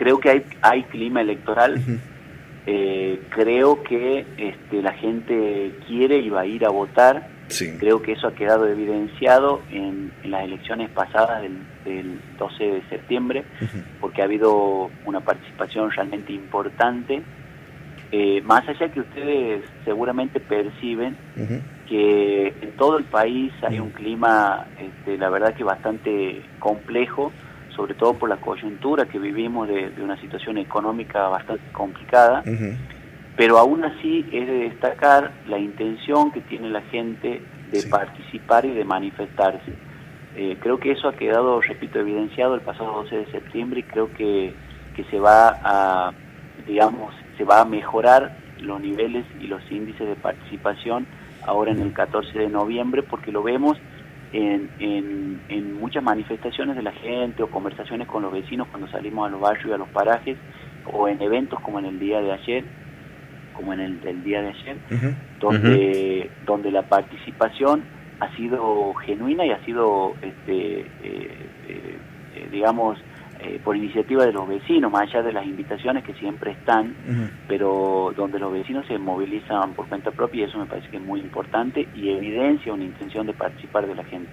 creo que hay, hay clima electoral. Eh, creo que este, la gente quiere y va a ir a votar. Creo que eso ha quedado evidenciado en, las elecciones pasadas del, 12 de septiembre, porque ha habido una participación realmente importante. Eh, más allá que ustedes seguramente perciben que en todo el país hay un clima, este, la verdad que bastante complejo, sobre todo por la coyuntura que vivimos de, una situación económica bastante complicada, pero aún así es de destacar la intención que tiene la gente de participar y de manifestarse. Eh, creo que eso ha quedado, repito, evidenciado el pasado 12 de septiembre y creo que, que se va a, digamos, se va a mejorar los niveles y los índices de participación ahora en el 14 de noviembre porque lo vemos en, en, muchas manifestaciones de la gente o conversaciones con los vecinos cuando salimos a los barrios y a los parajes o en eventos como en el día de ayer como en el día de ayer donde donde la participación ha sido genuina y ha sido este eh, eh, eh, digamos eh, por iniciativa de los vecinos, más allá de las invitaciones que siempre están, pero donde los vecinos se movilizan por cuenta propia y eso me parece que es muy importante y evidencia una intención de participar de la gente.